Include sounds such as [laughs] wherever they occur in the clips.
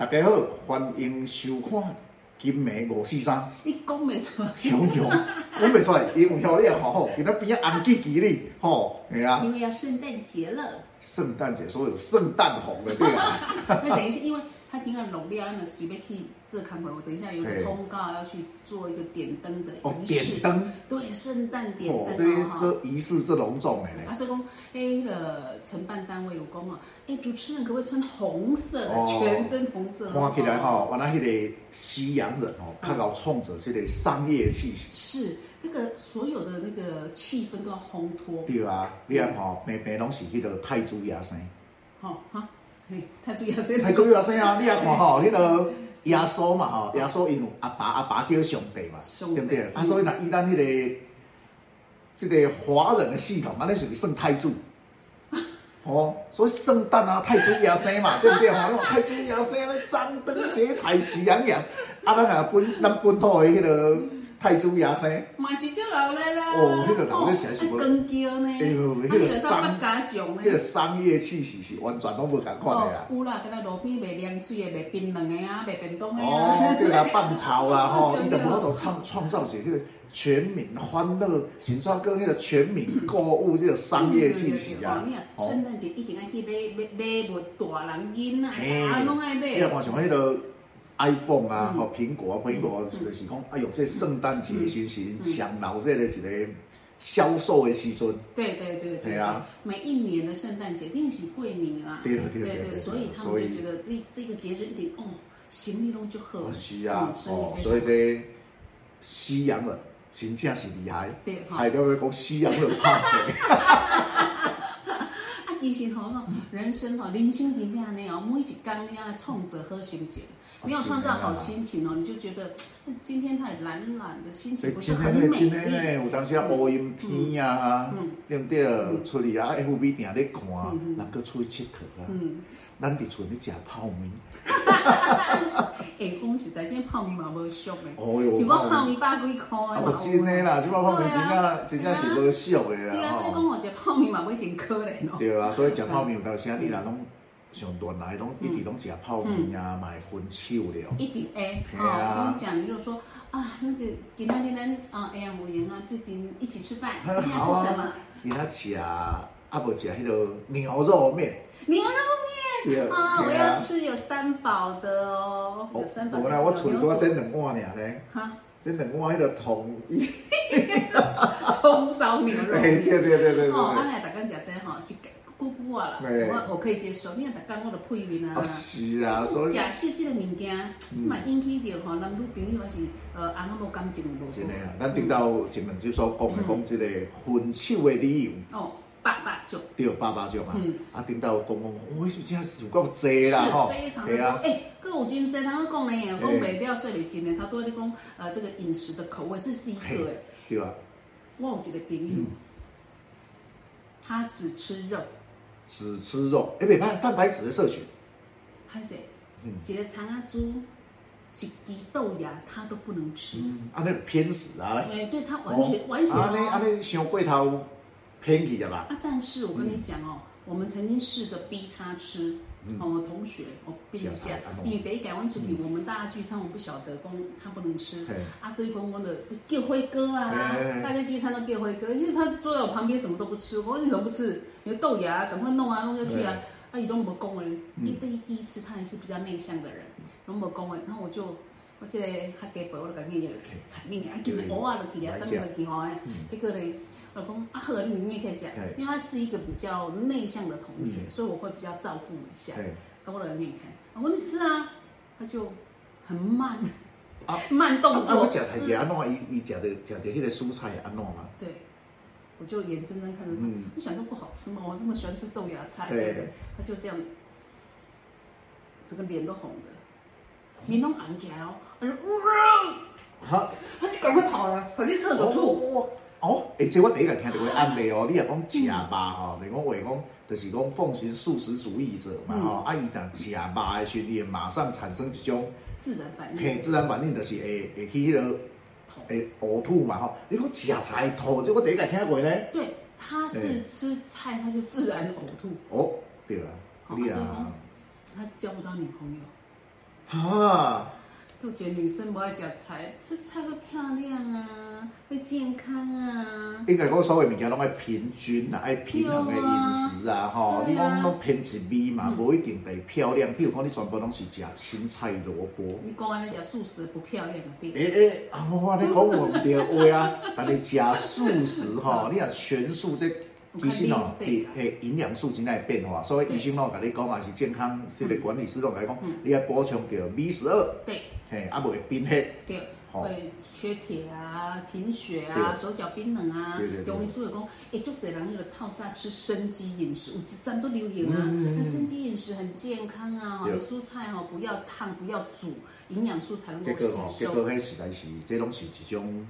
大家好，欢迎收看《金梅五四三》。你讲袂出来，雄雄讲袂出来，因为吼你好好，今仔边啊红吉吉哩，吼，系啊。因为要圣诞节了。圣诞节，所以有圣诞红的对啊。[laughs] 那等于是，因为。他听到农历啊，那随便去这看会，我等一下有个通告要去做一个点灯的仪式。点灯。对，圣诞点灯。哦，这这仪式这隆重的呢。啊，所以讲，哎，了承办单位有讲啊，哎，主持人可不可以穿红色的，全身红色？看起来哈，原来那个西洋人哦，看到冲着这个商业气息。是，这个所有的那个气氛都要烘托。对啊，你看哈，平平拢是迄个太子爷生。好哈。太子爷生，啊！你也看吼，[laughs] 迄个耶稣嘛吼，耶稣因有阿爸，阿爸叫上帝嘛，对不对？啊，所以那伊咱迄个即个华人的系统，安尼属于圣太子。[laughs] 哦，所以圣诞啊，太祖爷生嘛，对不对？吼，太子爷生咧，张灯结彩，喜洋洋。啊，咱啊本咱本土的迄个。太子爷生，嘛是足老咧啦。哦，迄个老咧是是无。光叫呢。哎呦，迄个商，迄个商业气息是完全拢无共款的啦。有啦，敢若路边卖凉水的、卖槟榔的啊、卖便当的啊。哦，对啦，半炮啦，吼，[laughs] 伊就无法度创创造起迄个全民欢乐，形状跟迄个全民购物这个商业气息啊。哦，圣诞节一定爱去买买礼物大人囡仔，啊，拢爱买。你看像迄个。iPhone 啊，和苹果啊，苹果就是是讲，哎呦，这圣诞节时时抢脑这个一个销售的时阵。对对对对啊！每一年的圣诞节一定是过年啦。对对对，所以他们就觉得这这个节日一定哦，生意拢就好。是啊，哦，所以这西洋人真正是厉害，材料要讲西洋人怕 [laughs] 其实吼，人生吼，人生真正安尼哦，每一天你要创造好心情，没有创造好心情哦，你就觉得今天太懒懒的心情不是很美丽。今天呢，有当时啊乌阴天呀，对不对？出去啊，F B 定咧看，人搁出去佚佗啊，咱伫厝咧食泡面。[laughs] 哎，讲实在，今泡面嘛无俗诶，一碗泡面百几块的。真的啦，这碗泡面真正真正是无俗的啦。对啊，所以讲我食泡面嘛不一定可怜哦。对啊，所以食泡面有到时啊，你若拢上段来拢一直拢食泡面啊，买分手了。一定诶，哦，我跟你讲，你如果说啊，那个今天你咱啊，哎呀，无闲啊，这边一起吃饭，今天要吃什么？今天吃啊，啊不吃迄个牛肉面。牛肉面。啊，我要吃有三宝的哦，有三宝。我来，我厝里多蒸两碗尔咧。哈，真两碗迄个统一，[laughs] 葱烧牛肉。[laughs] 对对对对对。哦，阿来大家食这吼，一久久啊啦，我我可以接受。你看大家我的配面啊。是啊，所以。食实际的物件，嘛引起着吼男女朋友还是呃阿那无感情无。真的啊，咱顶到前面就所讲的讲这个分手的理由。哦。八八九，对，八八九嘛。嗯，啊，顶到公公，我说真是有够济啦，吼，非常多。哎，个有真济，他都讲呢，讲卖掉税礼金呢，他都在讲，呃，这个饮食的口味，这是一个哎，对啊？我有一个朋友，他只吃肉，只吃肉，哎，别怕蛋白质的摄取。还是，嗯，一个长阿猪，一滴豆芽，他都不能吃。嗯，啊，那偏食啊。哎，对他完全完全。啊，那啊那像过头。偏激的吧？啊，但是我跟你讲哦，我们曾经试着逼他吃，哦，同学，我逼一下，因为第一改完出去，我们大家聚餐，我不晓得公他不能吃，啊，所以公公的叫辉哥啊，大家聚餐都叫辉哥，因为他坐在我旁边什么都不吃，我说你怎么不吃？你的豆芽赶快弄啊，弄下去啊，啊，伊都没讲诶，因为第一次他还是比较内向的人，都没讲诶，然后我就。我这个较加倍，我就感觉也菜面啊，今日蚵仔就去了，什么都去吼诶。结果呢，老公啊好，你你也可以讲，因为他是一个比较内向的同学，所以我会比较照顾一下。到我的面前，我说你吃啊，他就很慢，慢动作。啊，我食菜是安怎？伊伊食的食的迄个蔬菜安怎嘛？对，我就眼睁睁看着他，我想说不好吃吗？我这么喜欢吃豆芽菜，对对，他就这样，整个脸都红的。面拢红起来哦，哎呦，哇！他就赶快跑了，跑去厕所吐。哦，而且我第一个听到个案例哦，你也讲食肉吼，你讲话讲，就是讲奉行素食主义者嘛吼，啊伊若食肉的时候，马上产生一种自然反应，嘿，自然反应就是会会去迄个会呕吐嘛吼。你讲食菜吐，这我第一个听过咧。对，他是吃菜，他就自然呕吐。哦，对啊，你啊，他交不到女朋友。哈。都觉得女生不爱食菜，吃菜会漂亮啊，会健康啊。应该讲所有物件拢爱平均啊，爱平衡的饮食啊，吼、啊。你讲拢偏一味嘛，无、嗯、一定得漂亮。譬如讲你全部拢是食青菜萝卜。你讲安尼食素食不漂亮对？诶诶，啊我你讲我唔对话啊，[laughs] 但你食素食吼，你若全素这其实哦，诶诶，营养素真系变化，所以医生拢甲你讲嘛是健康这个管理师拢来讲，你要补充到 B 十二。对。嘿，啊，袂贫血，对，会缺铁啊，贫血啊，手脚冰冷啊。中医师会讲，诶，足侪人迄个套餐吃生机饮食，有一阵都流行啊。那生机饮食很健康啊，你蔬菜哦不要烫，不要煮，营养素才能够吸收。结果吼，结果迄实在是，这拢是一种。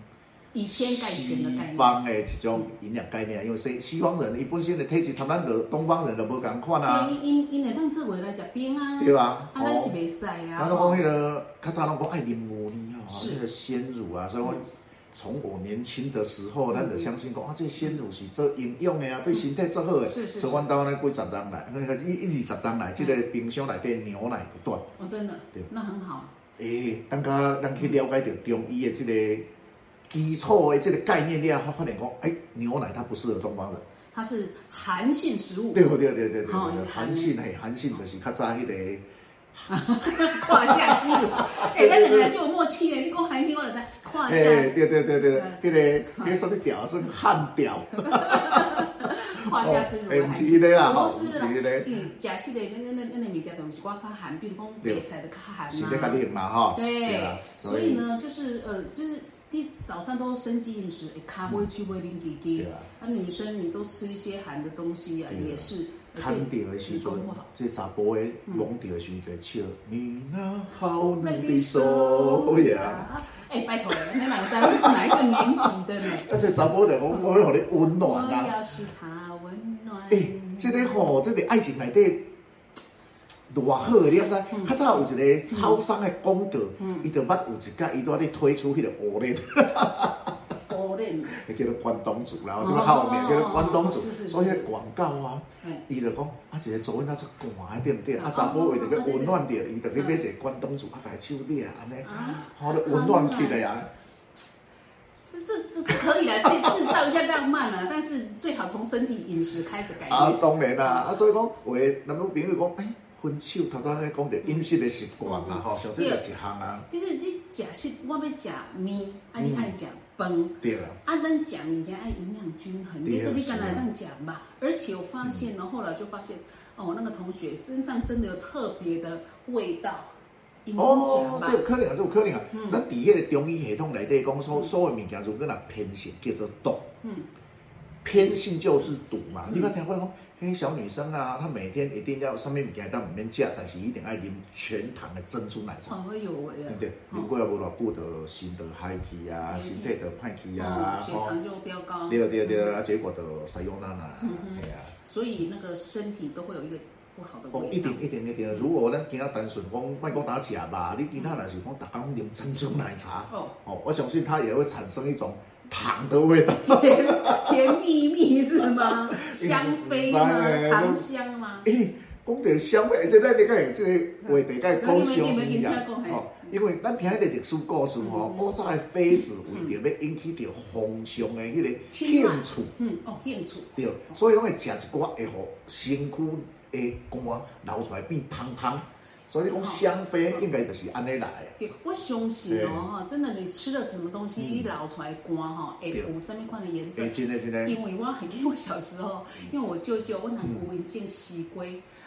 以偏概全的概念，西方的一种营养概念，因为西西方人伊本身的体质参咱个东方人就无共款啊。因因因会当做为来食冰啊，对吧？啊，咱是袂使啊。咱拢讲迄个较早拢讲爱啉牛奶哦，那个鲜乳啊，所以我从我年轻的时候，咱就相信讲啊，这鲜乳是做营养的啊，对身体做好的。是是。所以阮兜呢几十年来，那个一一二十年来，这个冰箱内底牛奶不断。哦，真的。对。那很好。诶，等下咱去了解到中医的这个。基础的这个概念，你要发发现讲，哎、欸，牛奶它不适合东方人，它是寒性食物。对对对对对对，寒性嘿，寒性就是较早迄个。[laughs] 胯下之辱，哎，咱两个人就有默契嘞。你讲寒性，我就知胯下。对对对对，迄个迄个什么屌是汗屌。[laughs] 胯下之辱，哎，不是迄个啦，不是啦，嗯，假释的那那那那物件东西，我较寒，比如讲白菜的较寒嘛。是的，较冷嘛，哈。对，所以呢，就是呃，就是。你早上都生机饮食，咖啡去威灵鸡鸡。啊，女生你都吃一些寒的东西啊，也是。看到的时阵，这查甫的摸到的时阵笑，你那好嫩的手呀！哎，拜托，你哪在哪一个年纪的呢？[laughs] 啊，这查甫的我我要让你温暖啊！我要是他温暖。哎，这个吼，这个爱情内底。偌好个，你知，较早有一个超商的广告，伊就捌有一家，伊都咧推出迄个 [laughs] 乌链，乌链，叫做关东煮，然后就后面叫做关东煮，所以个广告啊，伊就讲啊，一个做那只寒对毋对？啊，查某为着要温暖点，伊就去买一个关东煮，啊，家手捏安尼，好的温暖起来呀。这这这可以来，可以制造一下浪漫啊，但是最好从身体饮食开始改变。啊，当然啦，啊，所以讲，有诶男女朋友讲，哎。分手，头拄咧讲着饮食的习惯啊，吼，像这个一项啊。就是你食食，我要食面，啊，你爱食饭。对啊。啊，咱食物件爱营养均衡，你可以干来当食嘛。而且我发现呢，后来就发现，哦，那个同学身上真的有特别的味道。哦，这有可能啊，这有可能啊。咱伫迄个中医系统内底讲，所所有物件如果若偏食叫做毒。嗯。偏性就是赌嘛，你捌听过讲？那小女生啊，她每天一定要上面物件当唔免食，但是一定爱饮全糖的珍珠奶茶。哦，有诶，对不对？如果要无偌久就心就嗨去啊，身体就歹去啊，血糖就飙高。对对对，啊，结果就使用难啦，系啊。所以那个身体都会有一个不好的。哦，一定一定一定。如果咱今仔单纯讲，莫讲打假吧，你其他若是讲逐工饮珍珠奶茶，哦，我相信它也会产生一种。糖的味道，甜甜蜜蜜是吗？[laughs] 香妃吗？糖香吗？诶，讲到香妃，这个你看，这个话题该讲上一样哦。因为咱听迄个历史故事吼，古早的妃子为着要引起着皇上的迄个兴趣，嗯哦，兴趣对，所以讲会食一寡会互身躯的肝流出来变香香。所以讲香妃应该就是安尼来。我相信哦，哈，真的，你吃了什么东西，一捞出来干哈，会有什么款的颜色？真的真的。因为我很记得我小时候，因为我舅舅，我拿过一件西瓜，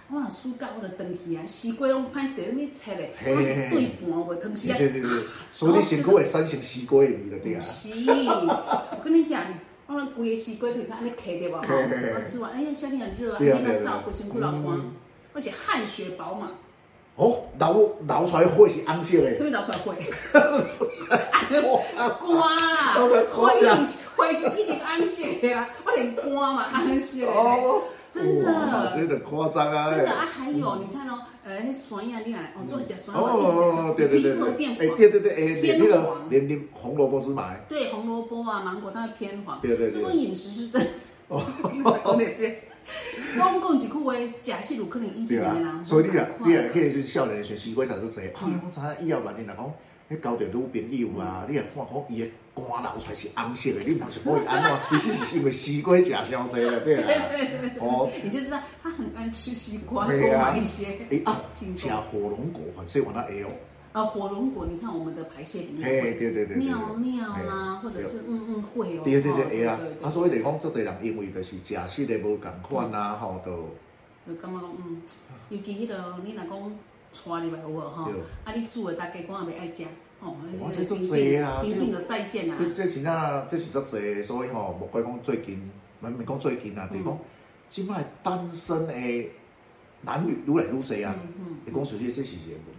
我拿暑假我就回去啊，西瓜拢歹势，咩切嘞？我是对半会烫起来。对对对，[laughs] 所以你身躯会产生西瓜的味了，对啊。[laughs] 是，我跟你讲，我那规个西瓜头壳安尼嗑着吧，我吃完，哎呀，夏天很热啊，你那照，身躯老干，而且汗血宝马。哦，流流出来血是红色的。什么流出来血？[laughs] [laughs] 瓜啦，我一定血是一定红色的啊！我连瓜嘛红色的。哦，真的。真的夸张啊！真的啊，还有你看哦，呃，酸呀，你来哦，做一只酸，哦，对对对，皮肤会变黄。哎，对对对，哎，偏黄。连连红萝卜是嘛？对，红萝卜啊，芒果它会偏黄。对对对。所以饮食是真。哦，讲点这。[laughs] 总共一句话，假戏有可能一点点啦。所以你啊，你啊，迄个少年的时候，西瓜才是侪。啊，我知影以后万一若讲，迄交着女朋友啊，你啊看讲伊的肝流出来是红色的，你唔是可以安怎？[laughs] 其实是因为西瓜食伤侪了，对啊。哦，你就知道他很爱吃西瓜，多买一些。哎啊，吃火龙果，所以我那会哦。呃，火龙果，你看我们的排泄里面对对对尿尿啦，或者是嗯嗯会哦。对对对，会啊。啊，所以嚟讲，足侪人因为就是食食的无共款啊，吼，都。就感觉讲嗯，尤其迄个你若讲带入来有无吼，啊，你煮的大家讲也袂爱食，吼，这足侪啊，经典的再见啊。这这真正，这是足侪，所以吼，莫怪讲最近，唔唔讲最近啊，就是讲，即摆单身的男女愈来愈侪啊，你讲实际这是一个问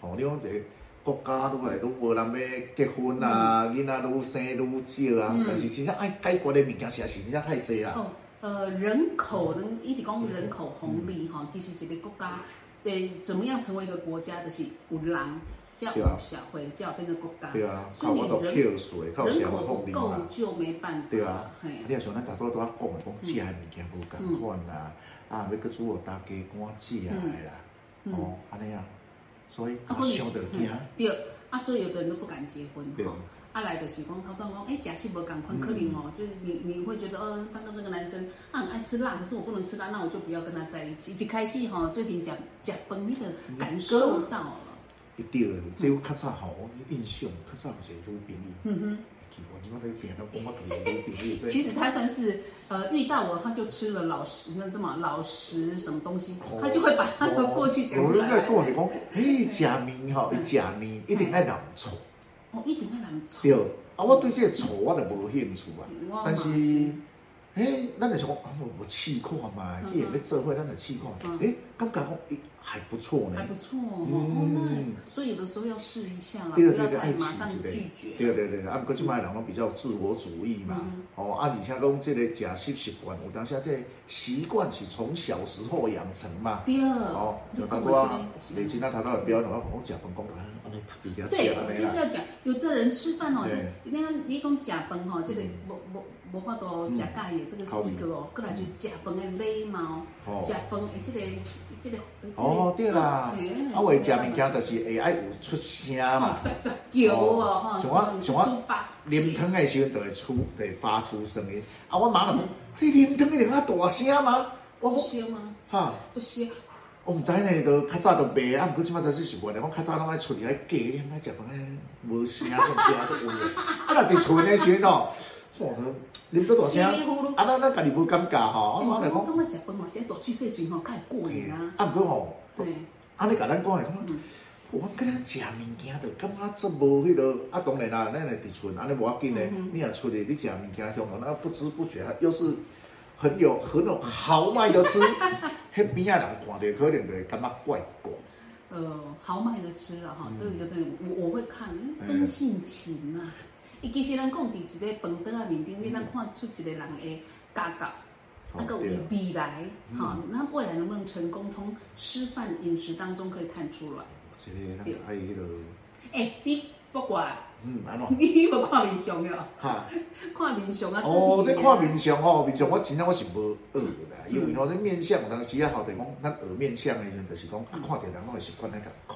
题。哦，你讲这个国家愈来愈无人要结婚啊，囡仔愈生愈少啊，但是真正爱解决的物件，实在是真正太侪啦。哦，呃，人口，人一直讲人口红利哈，其实一个国家，诶，怎么样成为一个国家，就是有人，才有社会，才有变成国家。对啊，所以你人人口不够就没办法。对啊，你若像咱大多都在讲的，讲食的物件无共款啦，啊，要搁煮个大鸡肝食的啦，哦，安尼啊。所以啊，想得起啊。对，啊，所以有的人都不敢结婚。对。啊，来的时光，他讲讲，哎，假戏无敢婚，可能哦，就是你你会觉得，呃，刚刚这个男生他很爱吃辣，可是我不能吃辣，那我就不要跟他在一起。一开始哈，最近讲讲崩，你的感受到了。一定，只有较早吼，我印象较早是女朋友。嗯哼。其实他算是，呃，遇到我他就吃了老实，那什么老实什么东西，他就会把他的过去讲出来。我跟你讲，嘿，假面吼，伊假面一定爱人丑。哦，一定爱人丑。对，啊，我对这个丑我就无兴趣啊，但是，诶，咱就想讲，啊，我我试看嘛，伊也要做伙，咱就试看，诶，感觉讲。还不错呢，还不错哦。所以有的时候要试一下啦，不要太马上拒绝。对对对，啊，不过现在人拢比较自我主义嘛。哦，啊，而且讲即个食食习惯，有当下这习惯是从小时候养成嘛。对。哦，就包括你今天谈到的标准，我讲讲讲讲，对，就是要讲，有的人吃饭哦，这你看你讲食饭吼，这个无无无法度食咖的，这个是一个哦。过来就食饭的礼貌，食饭的这个这个。哦，对啦，啊，为食物件就是会爱有出声嘛，叫哦，像我像我啉汤的时候就会出，会发出声音。啊，我妈就讲，你啉汤一定要大声吗？我说，哈，就是，我毋知呢，都较早都袂，啊，毋过即摆都是习惯咧。我较早拢爱出去爱加，爱食饭咧无声，种嗲种温的。啊，若伫厝内时阵哦，哇，都啉得大声，啊，咱咱家己无感觉吼。我妈就讲，感觉食饭嘛，先大喙细嘴吼，较会过瘾啊。啊，毋过吼，对，啊，你甲咱讲的，我跟咱食物件就感觉足无迄个。啊，当然啦，咱来伫厝，安尼无要紧嘞。你若出去，你食物件，向那不知不觉，又是很有很有豪迈的吃，[laughs] 迄边仔人看着可能就会感觉怪怪。呃，豪迈的吃啊，哈，这个有的我我会看，真性情啊。伊其实咱讲伫一个饭桌啊面顶，你咱看出一个人的格格，那个未来，吼，那未来能不能成功，从吃饭饮食当中可以看出来。对，还有迄个，诶，你不管，嗯，安怎？[laughs] 你有无看面相哟？哈，[laughs] 看面相啊！哦，这看面相哦，面相我真正我是无学啦，因为吼，这面相有当时啊，好在讲，咱学面相的就是讲，啊，看着人拢会习惯那个。那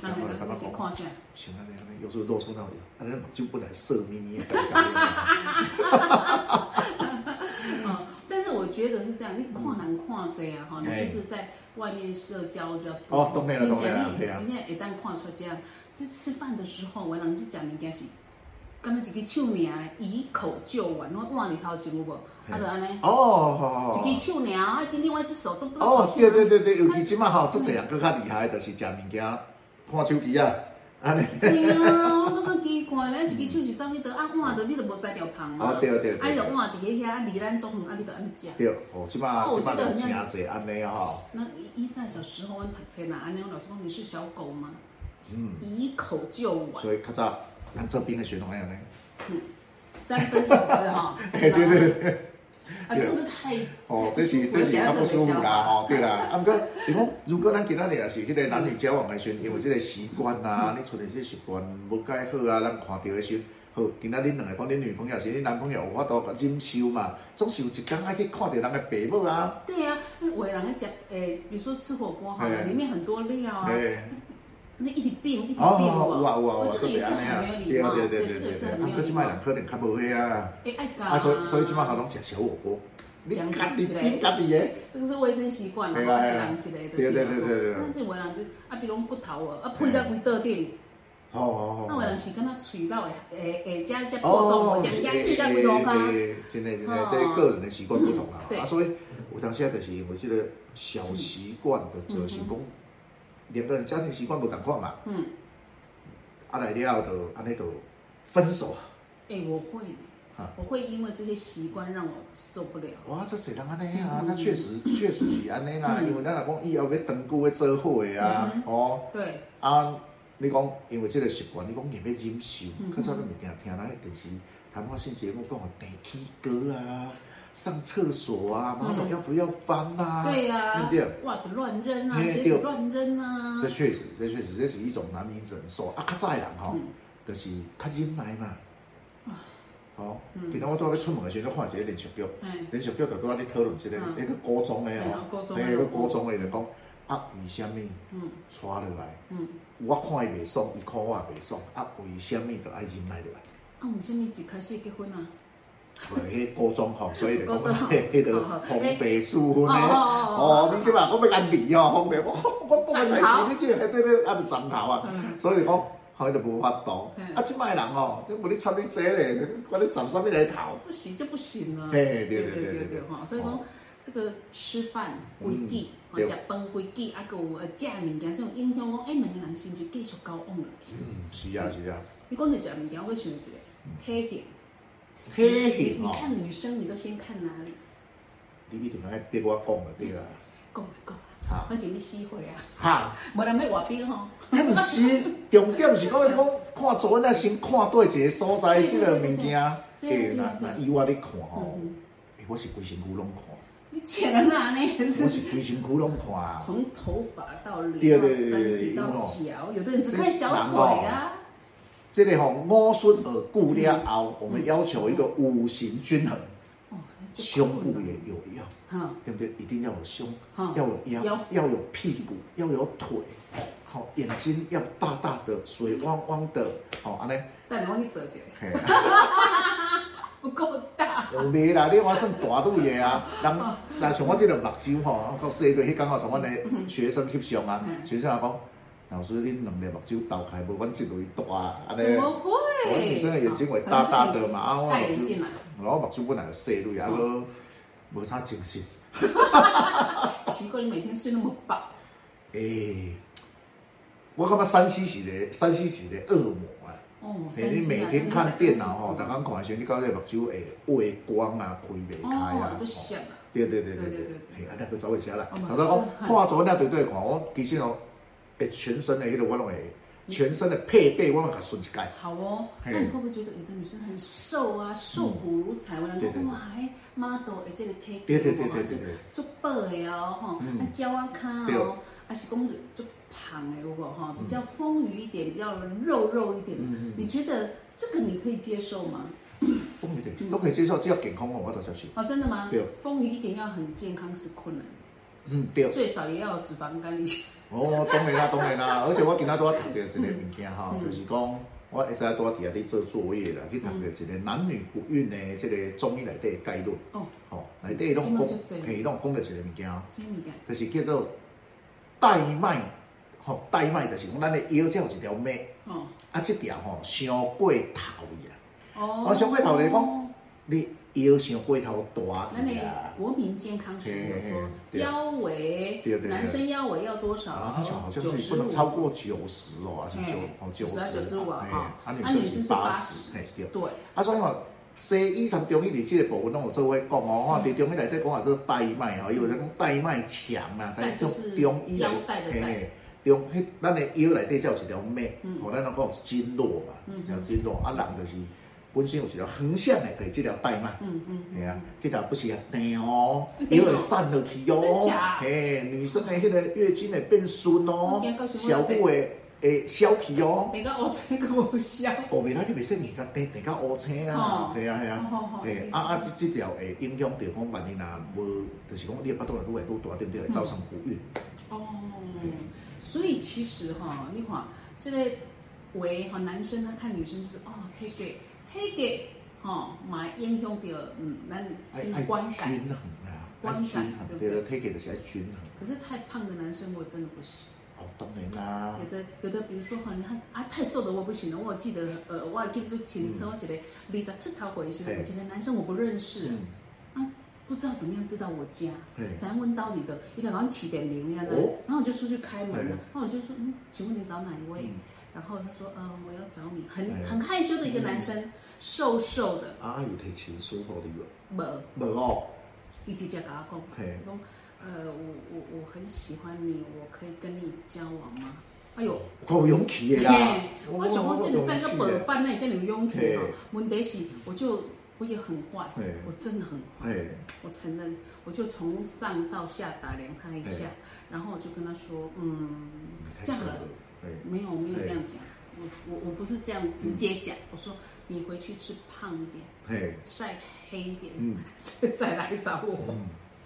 那个那些看下，行啊，那个有时候露出那种，反正就不能色眯眯的。[laughs] 但是我觉得是这样，你看人看这样哈，你就是在外面社交比较多。哦，懂了懂了。今天一旦看出来这样，这吃饭的时候，我人是讲物件是，刚才一个手鸟以口就完，我碗里头有无？啊，就安尼。哦，好好。一个手尔，啊，今另外一只手都都。哦，对对对对，尤其今嘛哈，这这样更加厉害，就是食物件。看手机啊，安尼。对啊，我感觉奇怪咧，一只手是走去倒，啊碗着你都无摘掉旁嘛。哦对对。啊，你着碗伫迄遐离咱总远，啊，你着安尼食。对，哦，即摆即马都真侪安尼啊吼。那以以前小时候，阮读册嘛，安尼，阮老师讲你是小狗吗？嗯。以口就完。所以较早咱这边的学童安尼。嗯。三分一子哈。[laughs] 对对对。啊，这个是太哦，这是这是较不舒服啦，吼，对啦。啊，毋过，[laughs] 比如讲，如果咱今仔日也是迄个男女交往的时阵，因为这个习惯啊，你出现这习惯无改好啊，咱看到的时候，好，今仔恁两个讲恁女朋友是恁男朋友，有法度忍受嘛？总是有一天爱去看到人的爸母啊。对啊，那有的人在讲，诶、欸，比如说吃火锅哈，里面很多料啊，那一直变一直变，哦，有啊有啊，这个也是很没有礼貌，对对对对对。啊，搁即摆人可能较无遐啊。诶，爱搞啊，所以所以即摆好拢食小火锅。你家己你家己的，这个是卫生习惯，一人一个的。对对对对对。但是有的人就啊，比如骨头哦，啊，配到规桌顶。哦哦哦，那有人是跟他嘴到诶诶诶，加加波动，加压低到不同啊。真的真的，这个人的习惯不同啊。啊，所以有当时啊，就是因为这个小习惯的执行功，两个人家庭习惯不同款嘛。嗯。啊来了就安尼就分手啊。诶，我会，我会因为这些习惯让我受不了。哇，这谁人安尼啊？那确实 [laughs] 确实是安尼啦，因为咱若讲以后要长久要做伙的啊，哦。对。啊。你讲，因为这个习惯，你讲硬要忍受，较早你咪听听那个电视谈话性节目，讲地起歌啊，上厕所啊，马桶要不要翻啊？对呀，对不对？袜子乱扔啊，鞋子乱扔啊。这确实，这确实，这是一种难以忍受啊！较早的人吼，就是较忍耐嘛。好，今天我拄仔要出门的时候，看一个连续剧，连续剧就拄仔咧讨论这个那个高中的哦，那个高中的就讲。啊，为什么？嗯，带落来。嗯，我看伊袂爽，伊看我也袂爽。啊，为什么就爱忍耐落来？啊，为什么一开始结婚啊？[laughs] 迄高中吼，所以就讲迄迄个皇帝四婚呢。哦，你即嘛，我要安离哦，皇帝，我我讲来是你叫，对对，啊，就斩头啊。所以讲，后就无法度。啊，即摆人吼，就无你插你这咧，我你斩啥物来头？不行就不行啊。对对对对对，哈，所以讲。这个吃饭规矩，或者食饭规矩，啊，个有呃食物件，这种影响讲，哎，两个人是不是继续交往了？嗯，是啊，是啊。你讲到食物件，我会选一个体型。体型你看女生，你都先看哪里？你一定要逼我讲了，对啊。讲讲。好，我请你死会啊。哈。无人要话边吼。迄毋是，重点是讲讲看做那先看对一个所在，即个物件。对那那以我咧看吼，我是规身躯拢看。你浅了哪呢？我是规身躯拢看，从头发到脸到身体到脚，有的人只看小腿啊。这个吼五顺耳固了后，我们要求一个五行均衡。胸部也有要，对不对？一定要有胸，要有腰，要有屁股，要有腿。好，眼睛要大大的，水汪汪的。好，安尼。带你我去做一下。[laughs] 不够大，未啦，你话算大肚嘢啊！人，但像我这个目睭吼，到四个迄刚好从阮的学生翕相啊，学生也讲，老师恁两个目睭斗开，无阮这类大啊，安尼。怎么会？我女生的眼睛会大大的嘛，啊，我目睭，我目睭本来就细类，啊个无啥精神。[laughs] 奇怪，你每天睡那么饱？[laughs] 诶，我感觉山西是个山西是个恶魔。你每天看电脑吼，逐工看的时候，你到这目睭会畏光啊，开袂开啊。就像啊。对对对对对。嘿，啊，那个走回家啦。我讲看做那对对看，我其实哦，诶，全身的迄个我拢会，全身的配备我拢甲顺一解。好哦，那你会不会觉得有的女生很瘦啊，瘦骨如柴？我讲哇，哎，model 诶，这个体格，对对对对对，足薄的哦，吼，啊，脚啊卡哦，啊是讲就。胖的，如果哈比较丰腴一点，比较肉肉一点，你觉得这个你可以接受吗？丰腴点都可以接受，只要健康哦，我都接受。哦，真的吗？对，丰腴一点要很健康是困难的。嗯，对，最少也要有脂肪肝一些。哦，当然啦，[laughs] 当然啦，而且我今仔都要读到一个物件哈，就是讲我一直都要底下咧做作业啦，去读到一个男女不孕的这个中医内底概论。哦，哦，内底拢讲，嘿，拢讲到一个物件，什么物件？就是叫做带脉。吼，带脉就是讲咱的腰只有一条脉，哦，啊，这条吼伤过头呀，哦，伤过头来讲，你腰伤过头大，那你国民健康署有说腰围，男生腰围要多少？啊，他说好像是不能超过九十哦，还是九哦九十，九十五啊，啊，女生是八十，嘿，对，对，啊，所以话西医从中医里这个部分拢有做会讲哦，哈，伫中医内底讲啊，说带脉哦，有人讲带脉强啊，但是中医的带。用迄咱的腰内底才有一条脉，吼，咱拢讲是经络嘛，叫经络。啊，人就是本身有一条横向的，对，这条带脉，嗯嗯，系啊，这条不是啊，硬哦，腰会散落去哦，嘿，女生的迄个月经会变顺哦，小腹会会消皮哦。等下乌青个无消。哦，未来你袂说你甲等等下乌青啊，系啊系啊，诶啊啊，即即条会影响到讲万一若无，就是讲你个巴肚若愈来愈大，对不对？会造成不孕。哦，所以其实哈，你看这个为哈男生他看女生就是哦，体格体格吼，嘛影响到嗯，男女观感。均衡啊，观感对不对？体格就是爱均衡。可是太胖的男生我真的不行。哦，当然啦。有的有的，比如说哈，你看啊，太瘦的我不行了。我记得呃，我还记得说前车，我记得二十出头回去，我记得男生我不认识，啊，不知道怎么样知道我家，咱问到底的，一个好像七点零一样的，然后我就出去开门了，然后我就说，嗯，请问你找哪一位？然后他说，呃，我要找你，很很害羞的一个男生，瘦瘦的。啊，有提前说好的没？没哦。伊直接跟他讲，讲。呃，我我我很喜欢你，我可以跟你交往吗？哎呦，够勇气的啦！我想讲这里三个宝贝，那你叫你有勇气哦？问题是，我就我也很坏，我真的很坏，我承认，我就从上到下打量他一下，然后我就跟他说，嗯，这样了，没有没有讲，我我我不是这样直接讲，我说你回去吃胖一点，晒黑一点，[laughs] 再来找我。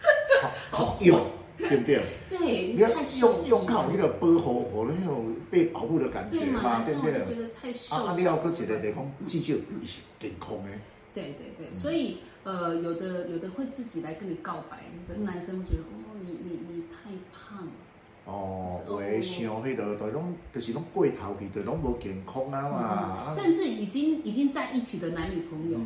[laughs] 好用，对不对？[laughs] 对，你要用用靠那个保护，和那种被保护的感觉嘛，对不对？觉得太瘦。啊，你要搁一个地方，至少是健康的。对对对，所以呃，有的有的会自己来跟你告白，跟男生会觉得。哦，会想迄个，都拢就是拢过头去，就拢无健康啊嘛。甚至已经已经在一起的男女朋友，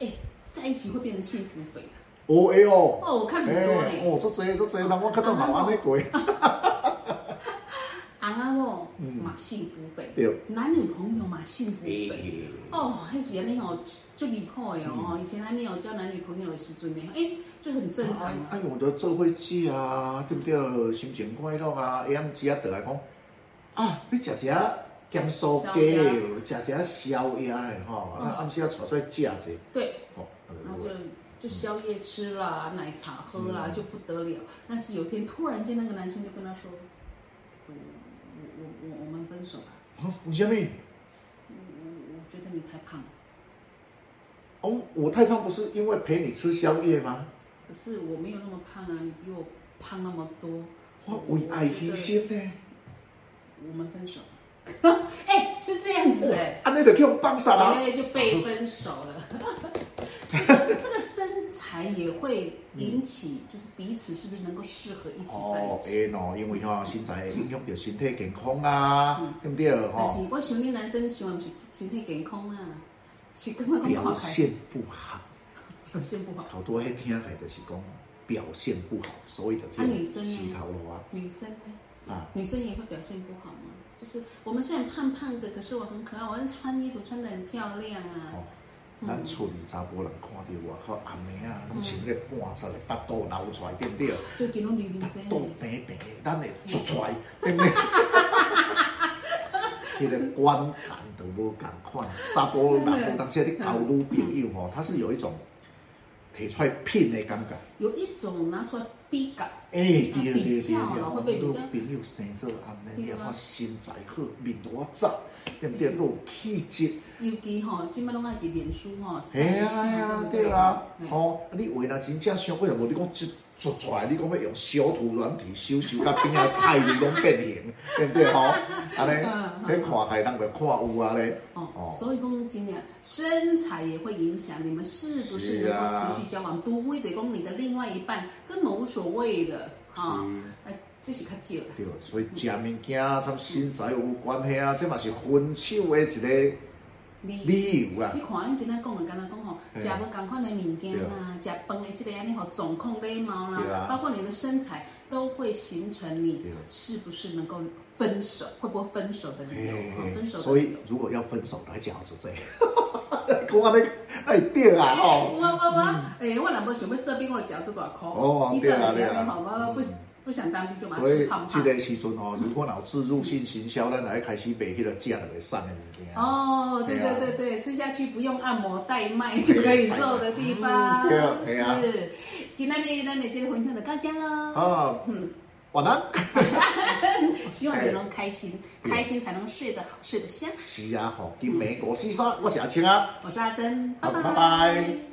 哎，在一起会变成幸福肥。哦哎哦，哦我看很多嘞，哦这这这这，那我看到蛮安尼过。阿阿某嘛幸福肥，男女朋友嘛幸福肥。哦，迄时阵吼就离谱的哦，以前还没有交男女朋友的时阵呢，哎，就很正常。哎，我的做伙食啊，对不对？心情快乐啊，下暗时啊，倒来讲啊，你食食咸酥鸡，食食宵夜的吼，啊暗时啊带出来食者。对，然后就。就宵夜吃啦，奶茶喝啦，就不得了。但是有一天突然间，那个男生就跟他说：“我我我我们分手吧。”啊，为什么？我我我觉得你太胖。哦，我太胖不是因为陪你吃宵夜吗？可是我没有那么胖啊，你比我胖那么多。我为爱牺牲呢。我们分手。[laughs] 哎，是这样子哎。啊，那个叫帮杀了。对，就被分手了。身材也会引起，就是彼此是不是能够适合一起在一起？哦，因为哈，身材会影响到身体健康啊，对不对？但是我想你男生喜欢不是身体健康啊，是根本 [laughs] 表现不好，表现不好。好多人听起来就是讲表现不好，所以的女生洗头的话，女生呢？啊，女生也会表现不好吗？就是我们虽然胖胖的，可是我很可爱，我穿衣服穿的很漂亮啊。咱厝里查甫人看到我靠阿妹啊，拢穿个半截的巴肚流出来，对不对？最近拢流肚平平的，咱会出出来，对不对？迄个观感都无共款，查甫人有当时你交女朋友吼，他是有一种摕出来骗的感觉，有一种拿出来比较，哎，对对对对，女朋友生做安尼，然后身材好，面多窄，对不对？有气质。尤其吼，即摆拢爱伫脸书吼，哎啊哎啊，对啊，吼，你为了真正想，为什么你讲一做出来，你讲要用修图软体修修甲边啊，太面拢变形，[laughs] 对不对吼？安尼，你看海人就看有啊咧。哦，所以讲真嘅，身材也会影响你们是不是能够持续交往。都会得讲你的另外一半根本无所谓的，哈，哎，这是较少。对，所以食物件参身材有关系啊，这嘛是分手的一个。理由啊！你看，恁今仔讲的，敢若讲吼，食无共款的物件啦，食饭的这个安尼吼，状况礼貌啦，包括你的身材，都会形成你是不是能够分手，会不会分手的理由？分手。所以如果要分手，来 [laughs] 讲就这样。讲安尼，哎对啊哦。我我我，哎，我若无想要这边，我就交出大块。哦，对啊对啊。我不。不想当兵就马上胖胖。所以这个时阵哦，如果有置入性行销，咱来开始卖迄个假的会瘦的物件。哦，对对对对，吃下去不用按摩代卖就可以瘦的地方。对啊，是。今天呢，咱的这个分享就到这喽。好。嗯。晚安。[laughs] 希望你能开心，开心才能睡得好，睡得香。是啊，吼，金梅五四三，我是阿青啊，我是阿珍。拜拜。